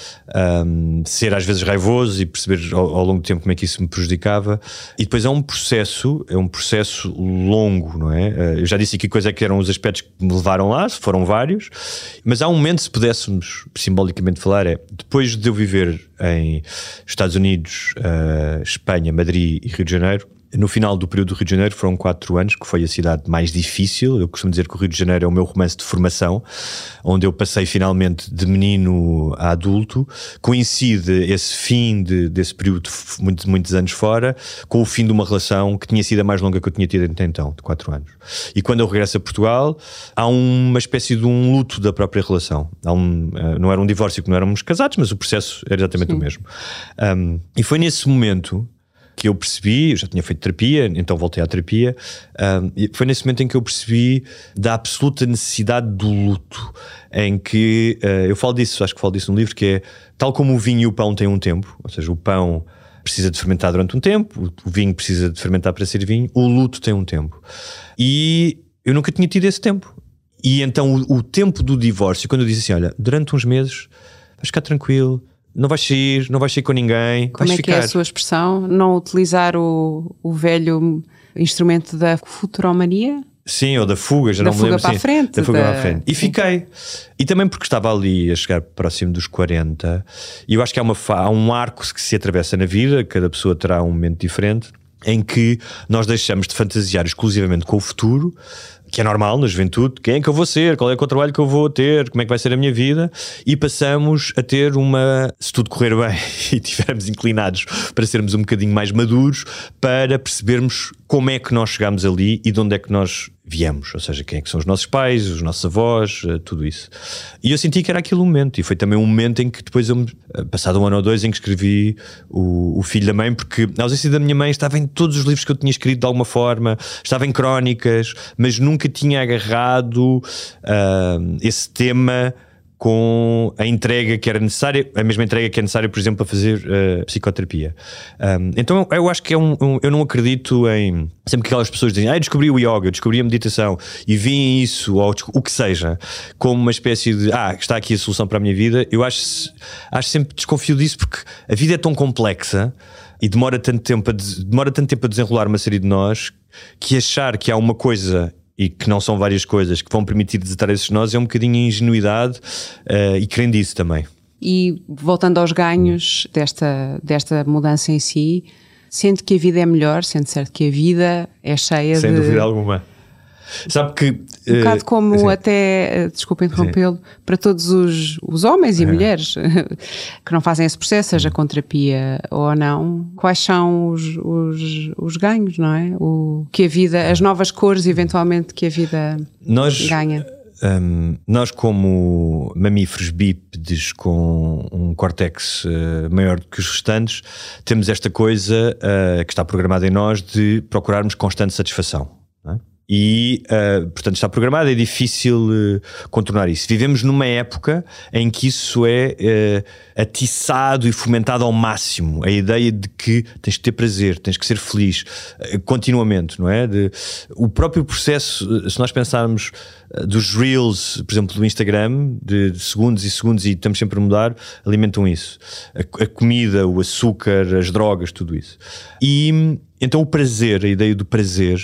um, ser às vezes raivoso e perceber ao, ao, longo do tempo como é que isso me prejudicava. E depois é um processo, é um processo longo, não é? Uh, eu já disse aqui quais é que eram os aspectos que me levaram lá, foram vários, mas há um momento, se pudéssemos simbolicamente falar, é depois de eu viver em Estados Unidos, uh, Espanha, Madrid e Rio de Janeiro, no final do período do Rio de Janeiro foram quatro anos, que foi a cidade mais difícil. Eu costumo dizer que o Rio de Janeiro é o meu romance de formação, onde eu passei finalmente de menino a adulto. Coincide esse fim de, desse período de muitos, muitos anos fora com o fim de uma relação que tinha sido a mais longa que eu tinha tido até então, de quatro anos. E quando eu regresso a Portugal, há uma espécie de um luto da própria relação. Um, eh, não era um divórcio que não éramos casados, mas o processo era exatamente Sim. o mesmo. Um, e foi nesse momento que eu percebi, eu já tinha feito terapia, então voltei à terapia, um, foi nesse momento em que eu percebi da absoluta necessidade do luto, em que uh, eu falo disso, acho que falo disso no livro, que é tal como o vinho e o pão têm um tempo, ou seja, o pão precisa de fermentar durante um tempo, o vinho precisa de fermentar para ser vinho, o luto tem um tempo. E eu nunca tinha tido esse tempo. E então o, o tempo do divórcio, quando eu disse assim: olha, durante uns meses vais ficar tranquilo, não vais sair, não vais sair com ninguém. Como é ficar... que é a sua expressão? Não utilizar o, o velho instrumento da futuromania? Sim, ou da fuga, já da não fuga me lembro. Para frente, da fuga da... para a frente. E fiquei. E também porque estava ali a chegar próximo dos 40, e eu acho que há, uma, há um arco que se atravessa na vida, cada pessoa terá um momento diferente, em que nós deixamos de fantasiar exclusivamente com o futuro que é normal na juventude, quem é que eu vou ser, qual é, é o trabalho que eu vou ter, como é que vai ser a minha vida, e passamos a ter uma, se tudo correr bem e estivermos inclinados para sermos um bocadinho mais maduros, para percebermos como é que nós chegamos ali e de onde é que nós viemos, ou seja, quem é que são os nossos pais, os nossos avós, eh, tudo isso. E eu senti que era aquele momento, e foi também um momento em que depois eu, eh, passado um ano ou dois, em que escrevi o, o Filho da Mãe, porque a ausência da minha mãe estava em todos os livros que eu tinha escrito de alguma forma, estava em crónicas, mas nunca tinha agarrado uh, esse tema com a entrega que era necessária, a mesma entrega que é necessária, por exemplo, para fazer uh, psicoterapia. Um, então eu acho que é um, um, Eu não acredito em. Sempre que aquelas pessoas dizem, ah, descobri o yoga, descobri a meditação e vi isso, ou o que seja, como uma espécie de. Ah, está aqui a solução para a minha vida. Eu acho, acho sempre desconfio disso porque a vida é tão complexa e demora tanto tempo a, demora tanto tempo a desenrolar uma série de nós que achar que há uma coisa e que não são várias coisas que vão permitir desatar esses nós é um bocadinho ingenuidade uh, e crendice também. E voltando aos ganhos desta, desta mudança em si, sente que a vida é melhor, sente certo que a vida é cheia Sem de. Sem dúvida alguma. Sabe que. Um bocado como assim, até, eh, desculpa interrompê-lo, para todos os, os homens e mulheres que não fazem esse processo, seja com terapia ou não, quais são os, os, os ganhos, não é? O que a vida, as novas cores eventualmente que a vida Nós, ganha. um, nós, como mamíferos bípedes com um córtex uh, maior do que os restantes, temos esta coisa uh, que está programada em nós de procurarmos constante satisfação. É? E, uh, portanto, está programado, é difícil uh, contornar isso. Vivemos numa época em que isso é uh, atiçado e fomentado ao máximo. A ideia de que tens que ter prazer, tens que ser feliz continuamente, não é? De, o próprio processo, se nós pensarmos dos reels, por exemplo, do Instagram, de, de, segundos e segundos, e estamos sempre a mudar, alimentam isso. A, a comida, o açúcar, as drogas, tudo isso. E então o prazer, a ideia do prazer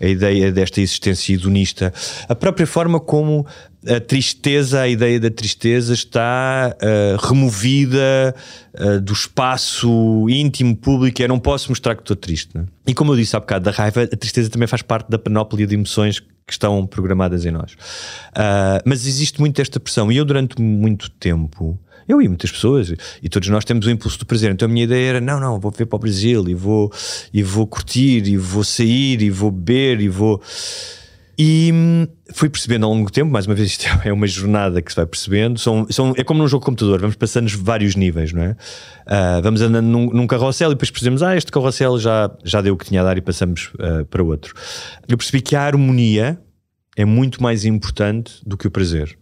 a ideia desta existência hedonista, a própria forma como a tristeza, a ideia da tristeza está uh, removida uh, do espaço íntimo, público. Eu não posso mostrar que estou triste. Né? E como eu disse há bocado da raiva, a tristeza também faz parte da panóplia de emoções que estão programadas em nós. Uh, mas existe muito esta pressão. E eu, durante muito tempo, eu e muitas pessoas, e todos nós temos o impulso do prazer. Então a minha ideia era: não, não, vou ver para o Brasil e vou, e vou curtir, e vou sair, e vou beber, e vou. E hum, fui percebendo ao longo do tempo, mais uma vez, isto é uma jornada que se vai percebendo. São, são, é como num jogo de computador, vamos passando vários níveis, não é? Uh, vamos andando num, num, carrossel e depois percebemos, ah, este carrossel já, já deu o que tinha a dar e passamos uh, para outro. Eu percebi que a harmonia é muito mais importante do que o prazer.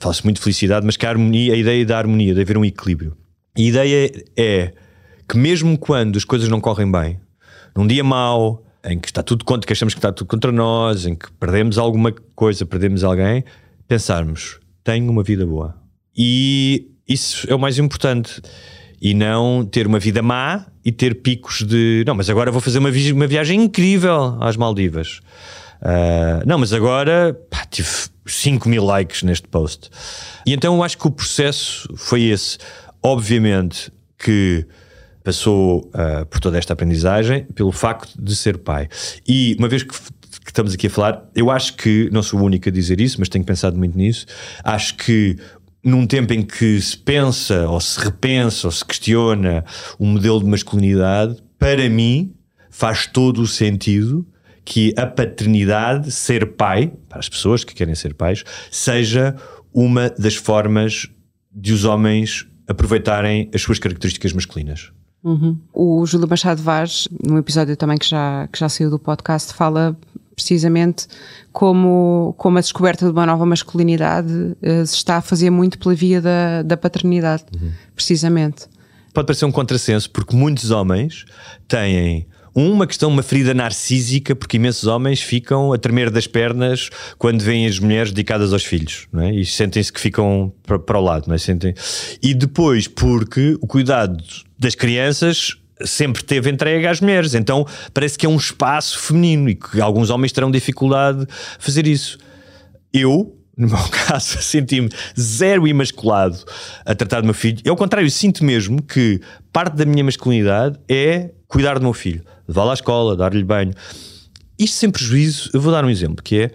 Fala-se muito de felicidade, mas que a harmonia, a ideia da harmonia, de haver um equilíbrio. E a ideia é que mesmo quando as coisas não correm bem, num dia mau, em que está tudo contra, que achamos que está tudo contra nós, em que perdemos alguma coisa, perdemos alguém, pensarmos, tenho uma vida boa. E isso é o mais importante. E não ter uma vida má e ter picos de não, mas agora vou fazer uma, vi uma viagem incrível às Maldivas. Uh, não, mas agora pá, tive 5 mil likes neste post. E então eu acho que o processo foi esse. Obviamente que passou uh, por toda esta aprendizagem pelo facto de ser pai. E uma vez que, que, estamos aqui a falar, eu acho que, não sou o único a dizer isso, mas tenho pensado muito nisso, acho que num tempo em que se pensa, ou se repensa, ou se questiona o modelo de masculinidade, para mim faz todo o sentido que a paternidade, ser pai, para as pessoas que querem ser pais, seja uma das formas de os homens aproveitarem as suas características masculinas. Uhum. O Júlio Machado Vaz, num episódio também que já, que já saiu do podcast, fala precisamente como, como a descoberta de uma nova masculinidade uh, se está a fazer muito pela via da, da paternidade, uhum. precisamente. Pode parecer um contrassenso, porque muitos homens têm uma questão, uma ferida narcísica, porque imensos homens ficam a tremer das pernas quando veem as mulheres dedicadas aos filhos, não é? E sentem-se que ficam para, para o lado, não é? Sentem... E depois, porque o cuidado das crianças sempre teve entregue às mulheres, então parece que é um espaço feminino e que alguns homens terão dificuldade a fazer isso. Eu, no meu caso, senti-me zero imasculado a tratar do meu filho. E ao contrário, sinto mesmo que parte da minha masculinidade é cuidar do meu filho levá-lo à escola, dar-lhe banho. Isto sem prejuízo, eu vou dar um exemplo, que é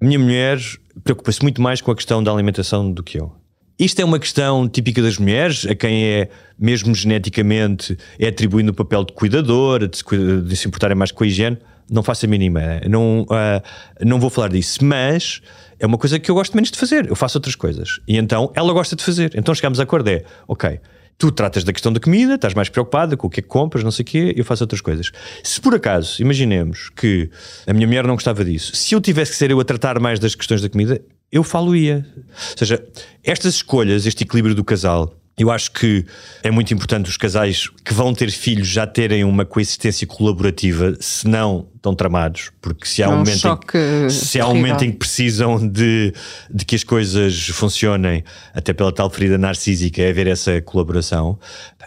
a minha mulher preocupa-se muito mais com a questão da alimentação do que eu. Isto é uma questão típica das mulheres, a quem é, mesmo geneticamente, é atribuindo o papel de cuidadora, de se, de se importarem mais com a higiene. Não faço a mínima, não, uh, não vou falar disso, mas é uma coisa que eu gosto menos de fazer. Eu faço outras coisas. E então ela gosta de fazer. Então chegamos a acordo: é, ok, Tu tratas da questão da comida, estás mais preocupada com o que é que compras, não sei o quê, eu faço outras coisas. Se por acaso, imaginemos que a minha mulher não gostava disso, se eu tivesse que ser eu a tratar mais das questões da comida, eu falo-ia. Ou seja, estas escolhas, este equilíbrio do casal, eu acho que é muito importante os casais que vão ter filhos já terem uma coexistência colaborativa, se não estão tramados, porque se há um, momento, em que, se há um momento em que precisam de, de que as coisas funcionem, até pela tal ferida narcísica, é haver essa colaboração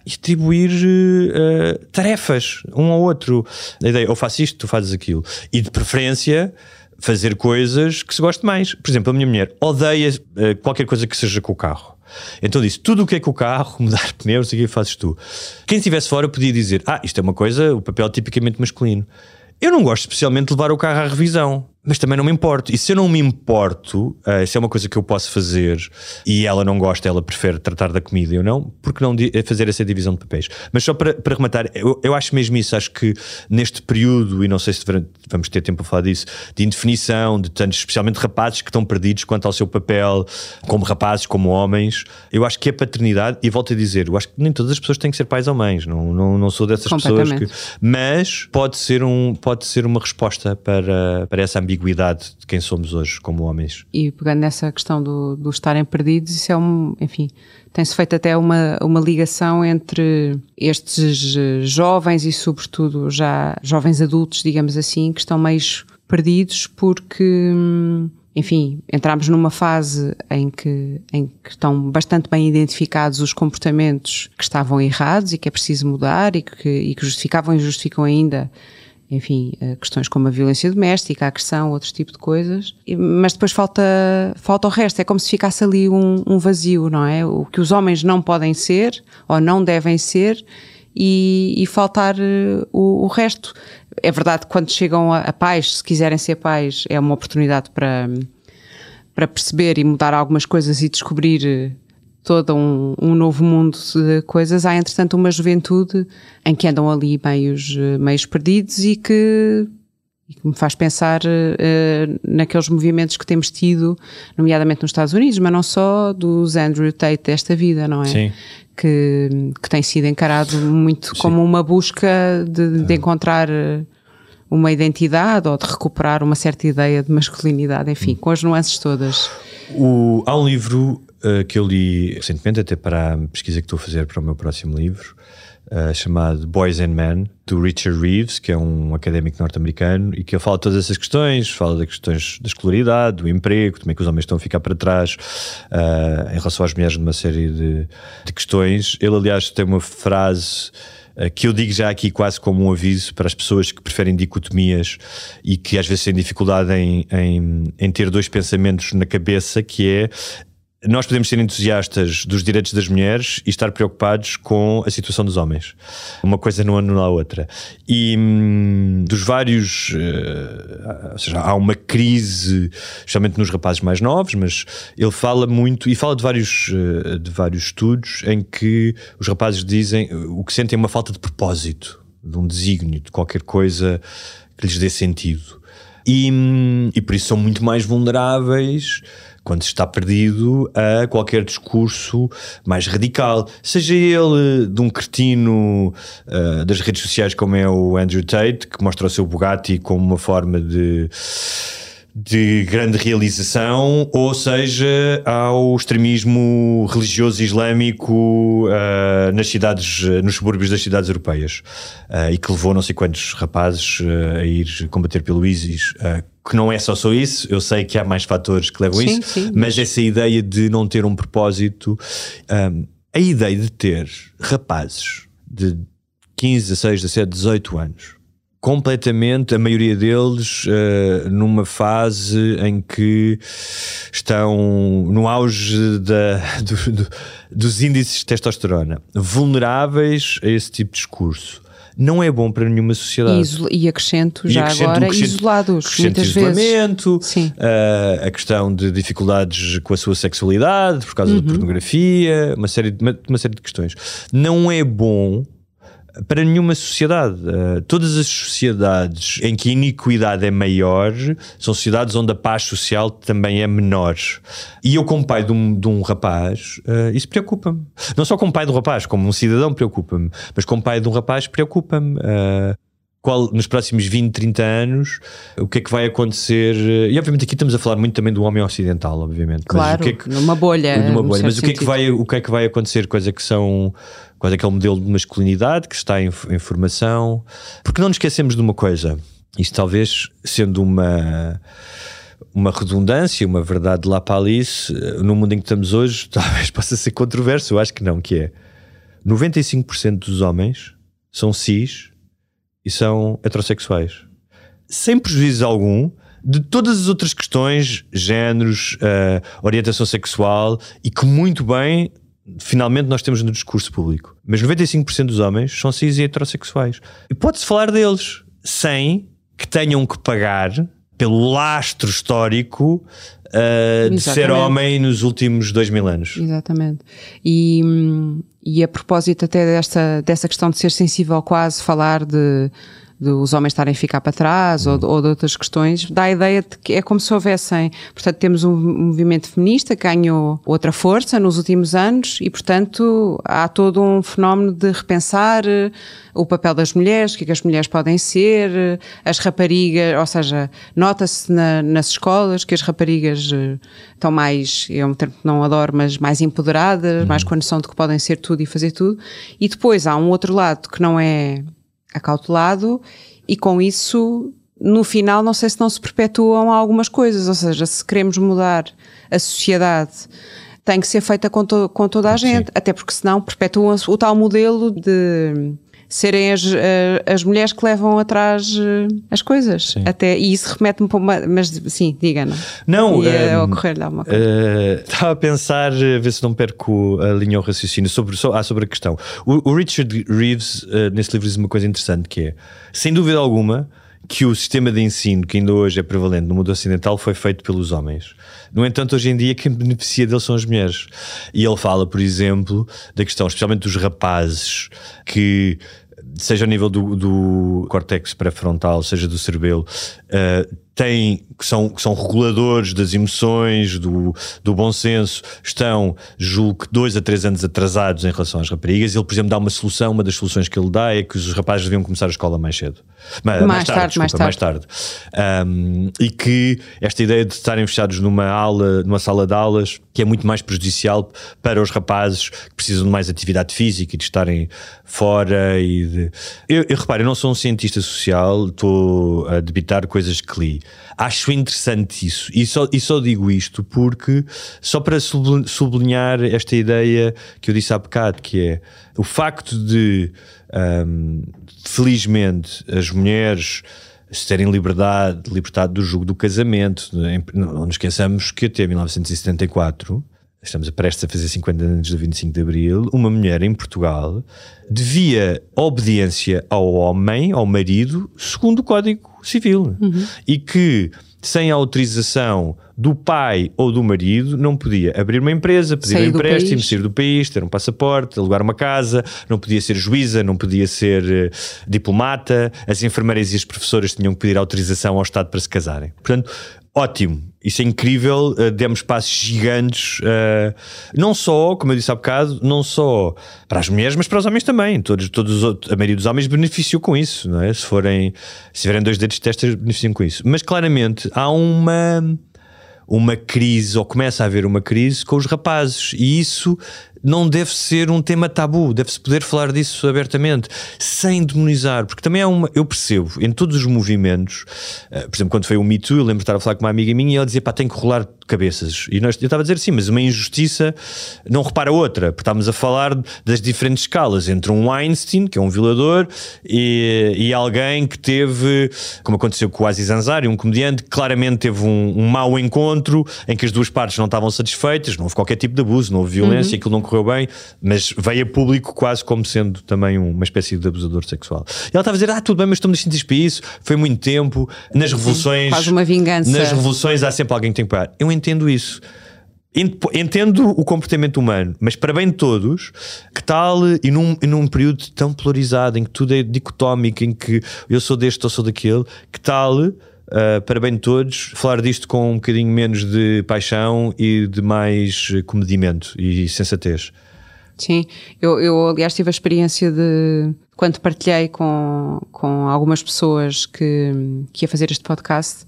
e atribuir uh, tarefas um ao outro. A ideia, ou faço isto, tu fazes aquilo. E de preferência fazer coisas que se goste mais. Por exemplo, a minha mulher odeia uh, qualquer coisa que seja com o carro. Então disse: tudo o que é que o carro, mudar pneus, o que fazes tu. Quem estivesse fora podia dizer: ah, isto é uma coisa, o papel tipicamente masculino. Eu não gosto especialmente de levar o carro à revisão, mas também não me importo. E se eu não me importo, uh, se é uma coisa que eu posso fazer e ela não gosta, ela prefere tratar da comida ou não, porque não fazer essa divisão de papéis? Mas só para, para rematar, eu, eu acho mesmo isso. Acho que neste período, e não sei se vamos ter tempo a falar disso, de indefinição, de tantos, especialmente rapazes que estão perdidos quanto ao seu papel, como rapazes, como homens, eu acho que a paternidade, e volto a dizer, eu acho que nem todas as pessoas têm que ser pais ou mães, não, não, não sou dessas pessoas que. Mas pode ser, um, pode ser uma resposta para, para essa ambiguidade ambiguidade de quem somos hoje como homens. E pegando nessa questão do, do estarem perdidos, isso é um, enfim, tem-se feito até uma, uma ligação entre estes eh, jovens e sobretudo já jovens adultos, digamos assim, que estão meio perdidos porque enfim, entramos numa fase em que, em que estão bastante bem identificados os comportamentos que estavam errados e que é preciso mudar e que, e que justificavam e justificam ainda enfim, eh, questões como a violência doméstica, a agressão, outro tipo de coisas, mas depois falta, falta o resto, é como se ficasse ali um, um vazio, não é? O que os homens não podem ser ou não devem ser e, e faltar eh, o, o, resto. É verdade que quando chegam a, a pais, se quiserem ser pais, é uma oportunidade para, para perceber e mudar algumas coisas e descobrir eh, todo um, um, novo mundo de coisas, há entretanto uma juventude em que andam ali meios, meios perdidos e que, e que me faz pensar uh, naqueles movimentos que temos tido, nomeadamente nos Estados Unidos, mas não só dos Andrew Tate desta vida, não é? Sim. Que, que tem sido encarado muito Sim. como uma busca de, de encontrar eh, uma identidade ou de recuperar uma certa ideia de masculinidade, enfim, hum. com as nuances todas. O, há um livro uh, que eu li recentemente, até para a pesquisa que estou a fazer para o meu próximo livro, uh, chamado Boys and Men, do Richard Reeves, que é um académico norte-americano, e que ele fala de todas essas questões, fala das questões da escolaridade, do emprego, também que os homens estão a ficar para trás uh, em relação às mulheres numa série de, de questões. Ele, aliás, tem uma frase que eu digo já aqui quase como um aviso para as pessoas que preferem dicotomias e que às vezes têm dificuldade em, em, em ter dois pensamentos na cabeça, que é nós podemos ser entusiastas dos direitos das mulheres e estar preocupados com a situação dos homens. Uma coisa não anula a outra. E hum, dos vários. Uh, ou seja, há uma crise, especialmente nos rapazes mais novos, mas ele fala muito e fala de vários, uh, de vários estudos em que os rapazes dizem o que sentem é uma falta de propósito, de um desígnio, de qualquer coisa que lhes dê sentido. E, e por isso são muito mais vulneráveis quando se está perdido a qualquer discurso mais radical, seja ele de um cretino uh, das redes sociais como é o Andrew Tate, que mostra o seu Bugatti como uma forma de de grande realização, ou seja, ao extremismo religioso islâmico uh, nas cidades, nos subúrbios das cidades europeias, uh, e que levou não sei quantos rapazes uh, a ir combater pelo ISIS. que não é só só isso, eu sei que há mais fatores que levam a isso, sim. mas essa ideia de não ter um propósito, um, a ideia de ter rapazes de 15, 16, 17, 18 anos completamente, a maioria deles uh, numa fase em que estão no auge da, do, do, dos índices de testosterona, vulneráveis a esse tipo de discurso. Não é bom para nenhuma sociedade. E, e acrescento já acrescento, agora, acrescento, isolados, acrescento muitas isolamento, vezes. Uh, a questão de dificuldades com a sua sexualidade por causa uhum. da pornografia, uma série, de, uma, uma série de questões. Não é bom para nenhuma sociedade. Uh, todas as sociedades em que a iniquidade é maior são sociedades onde a paz social também é menor. E eu, como pai de um, de um rapaz, uh, isso preocupa-me. Não só como pai de um rapaz, como um cidadão preocupa-me, mas como pai de um rapaz preocupa-me. Uh, qual, nos próximos 20, 30 anos, o que é que vai acontecer? E obviamente aqui estamos a falar muito também do homem ocidental, obviamente. Claro, mas o que é que, numa bolha. Numa bolha. Mas o que, é que vai, o que é que vai acontecer? Coisa que são qual é aquele modelo de masculinidade que está em, em formação. Porque não nos esquecemos de uma coisa, isto talvez sendo uma uma redundância, uma verdade para Alice, no mundo em que estamos hoje, talvez possa ser controverso, eu acho que não, que é 95% dos homens são cis e são heterossexuais. Sem prejuízo algum de todas as outras questões, géneros, uh, orientação sexual, e que muito bem finalmente nós temos no discurso público. Mas 95% dos homens são cis e heterossexuais. E pode-se falar deles sem que tenham que pagar pelo lastro histórico uh, de ser homem nos últimos dois mil anos. Exatamente. E, e a propósito até desta, dessa questão de ser sensível, quase falar de de os homens estarem a ficar para trás ou, ou, de outras questões, dá a ideia de que é como se houvessem. Portanto, temos um movimento feminista que ganhou outra força nos últimos anos e, portanto, há todo um fenómeno de repensar eh, o papel das mulheres, o que, é que as mulheres podem ser, eh, as raparigas, ou seja, nota-se na, nas escolas que as raparigas eh, estão mais, é um termo que não adoro, mas mais empoderadas, uhum. mais com a noção de que podem ser tudo e fazer tudo. E depois há um outro lado que não é acautelado e com isso no final não sei se não se perpetuam algumas coisas, ou seja, se queremos mudar a sociedade tem que ser feita com, to com toda a gente, Sim. até porque senão perpetua-se o tal modelo de serem as, eh, as mulheres que levam atrás eh, as coisas. Sim. Até, e isso remete-me para uma. Mas sim, diga-não. Não, Ia um, ocorrer-lhe alguma coisa. Uh, estava a pensar, a ver se não perco a linha ou raciocínio sobre, sobre, ah, sobre a questão. O, o Richard Reeves, uh, nesse livro, diz uma coisa interessante que é, sem dúvida alguma, que o sistema de ensino que ainda hoje é prevalente no mundo ocidental foi feito pelos homens. No entanto, hoje em dia, quem beneficia dele são as mulheres. E ele fala, por exemplo, da questão, especialmente dos rapazes, que seja a nível do, do córtex pré-frontal, seja do cerebelo, uh, têm, que, são, que são reguladores das emoções, do, do bom senso, estão, julgo que dois a três anos atrasados em relação às raparigas. Ele, por exemplo, dá uma solução, uma das soluções que ele dá é que os rapazes deviam começar a escola mais cedo. Mais, mais tarde, tarde desculpa, mais tarde. Mais tarde. Um, e que esta ideia de estarem fechados numa aula, numa sala de aulas, que é muito mais prejudicial para os rapazes que precisam de mais atividade física e de estarem fora e de... Eu, eu reparo, eu não sou um cientista social, estou a debitar coisas que li. Acho interessante isso. E só, e só digo isto porque, só para sublinhar esta ideia que eu disse há bocado, que é o facto de, um, felizmente, as mulheres se terem liberdade, libertado do jugo do casamento. Não, não nos esqueçamos que até 1974 estamos prestes a fazer 50 anos do 25 de Abril, uma mulher em Portugal devia obediência ao homem, ao marido, segundo o Código Civil. Uhum. E que, sem autorização do pai ou do marido, não podia abrir uma empresa, pedir sair um empréstimo, sair do país, ter um passaporte, alugar uma casa, não podia ser juíza, não podia ser uh, diplomata, as enfermeiras e as professoras tinham que pedir autorização ao Estado para se casarem. Portanto, ótimo. Isso é incrível, uh, demos passos gigantes, uh, não só, como eu disse há bocado, não só para as mulheres, mas para os homens também. Todos, todos a maioria dos homens beneficiou com isso, não é? Se forem, se tiverem dois dedos de testa, beneficiam com isso. Mas claramente há uma uma crise, ou começa a haver uma crise com os rapazes, e isso não deve ser um tema tabu, deve-se poder falar disso abertamente, sem demonizar, porque também é uma. Eu percebo, em todos os movimentos, uh, por exemplo, quando foi o Me Too, eu lembro de estar a falar com uma amiga minha e ela dizia: pá, tem que rolar cabeças. E nós, eu estava a dizer sim, mas uma injustiça não repara outra, porque estávamos a falar das diferentes escalas entre um Weinstein, que é um violador, e, e alguém que teve, como aconteceu com o Aziz Ansari, um comediante que claramente teve um, um mau encontro em que as duas partes não estavam satisfeitas, não houve qualquer tipo de abuso, não houve violência, uhum. aquilo não correu bem, mas veio a público quase como sendo também uma espécie de abusador sexual. E ela estava a dizer: Ah, tudo bem, mas estamos distintos para isso, foi muito tempo, nas revoluções. Faz uma vingança. Nas revoluções há sempre alguém que tem que parar. Eu entendo isso. Entendo o comportamento humano, mas para bem de todos, que tal, e num, e num período tão polarizado, em que tudo é dicotómico, em que eu sou deste ou sou daquele, que tal Uh, de todos, falar disto com um bocadinho menos de paixão e de mais comedimento e sensatez. Sim, eu, eu aliás tive a experiência de quando partilhei com, com algumas pessoas que, que ia fazer este podcast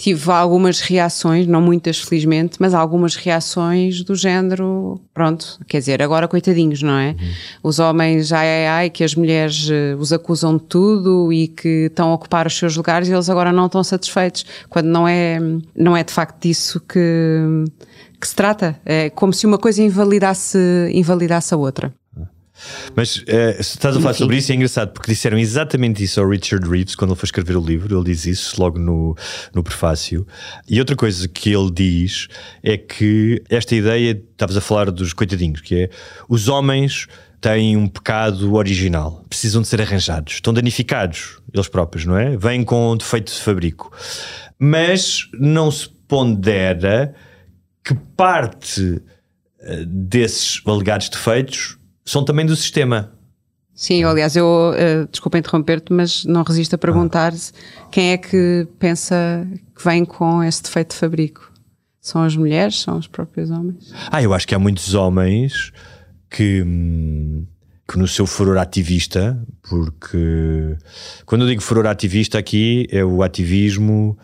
tive algumas reações, não muitas felizmente, mas algumas reações do género, pronto, quer dizer, agora coitadinhos, não é? Uhum. Os homens, ai ai ai, que as mulheres uh, os acusam de tudo e que estão a ocupar os seus lugares e eles agora não estão satisfeitos, quando não é, não é de facto disso que, que se trata. É como se uma coisa invalidasse, invalidasse a outra. Mas uh, se estás a falar sobre isso, é engraçado porque disseram exatamente isso ao Richard Reeves quando ele foi escrever o livro. Ele diz isso logo no, no prefácio. E outra coisa que ele diz é que esta ideia, estavas a falar dos coitadinhos, que é os homens têm um pecado original, precisam de ser arranjados, estão danificados eles próprios, não é? Vêm com defeito de fabrico. Mas não se pondera que parte eh, desses alegados defeitos são também do sistema. Sim, aliás, eu uh, desculpa interromper-te, mas não resisto a perguntar quem é que pensa que vem com esse defeito de fabrico. São as mulheres? São os próprios homens? Ah, eu acho que há muitos homens que, hum, que no seu furor ativista, porque quando eu digo furor ativista aqui é o ativismo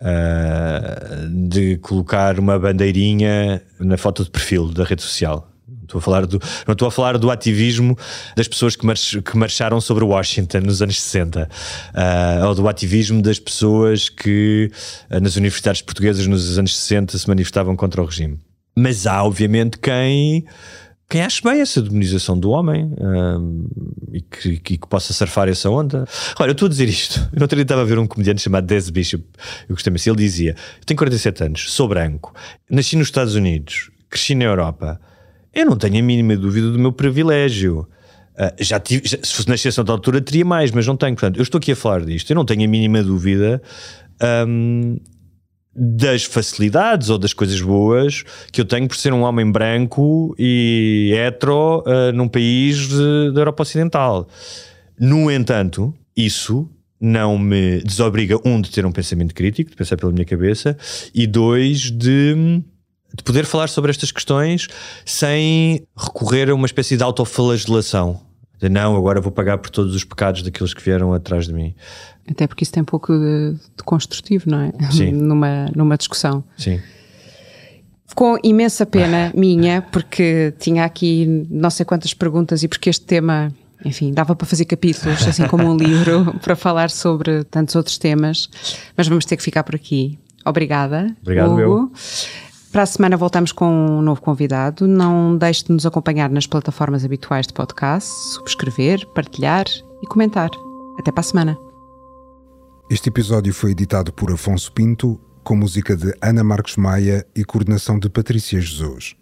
uh, de colocar uma bandeirinha na foto de perfil da rede social. Estou a falar do, não estou a falar do ativismo das pessoas que, march, que marcharam sobre Washington nos anos 60, uh, ou do ativismo das pessoas que uh, nas universidades portuguesas nos anos 60 se manifestavam contra o regime. Mas há, obviamente, quem quem acha bem essa demonização do homem um, e, que, que, que, possa surfar essa onda. Olha, eu estou a dizer isto. Eu não estava a ver um comediante chamado Des Bishop, eu gostei assim. Ele dizia: tenho 47 anos, sou branco, nasci nos Estados Unidos, cresci na Europa. Eu não tenho a mínima dúvida do meu privilégio. Uh, já tive, já, se fosse na exceção da altura, teria mais, mas não tenho. Portanto, eu estou aqui a falar disto. Eu não tenho a mínima dúvida um, das facilidades ou das coisas boas que eu tenho por ser um homem branco e hetero uh, num país da Europa Ocidental. No entanto, isso não me desobriga, um, de ter um pensamento crítico, de pensar pela minha cabeça, e dois, de, de poder falar sobre estas questões sem recorrer a uma espécie de autoflagelação. De não, agora vou pagar por todos os pecados daqueles que vieram atrás de mim. Até porque isso tem um pouco de, de construtivo, não é? Sim. numa, numa discussão. Sim. Com imensa pena minha, porque tinha aqui não sei quantas perguntas e porque este tema, enfim, dava para fazer capítulos, assim como um livro, para falar sobre tantos outros temas, mas vamos ter que ficar por aqui. Obrigada. Obrigado, Hugo. Eu. Para a semana voltamos com um novo convidado. Não deixe de nos acompanhar nas plataformas habituais de podcast, subscrever, partilhar e comentar. Até para a semana. Este episódio foi editado por Afonso Pinto, com música de Ana Marques Maia e coordenação de Patrícia Jesus.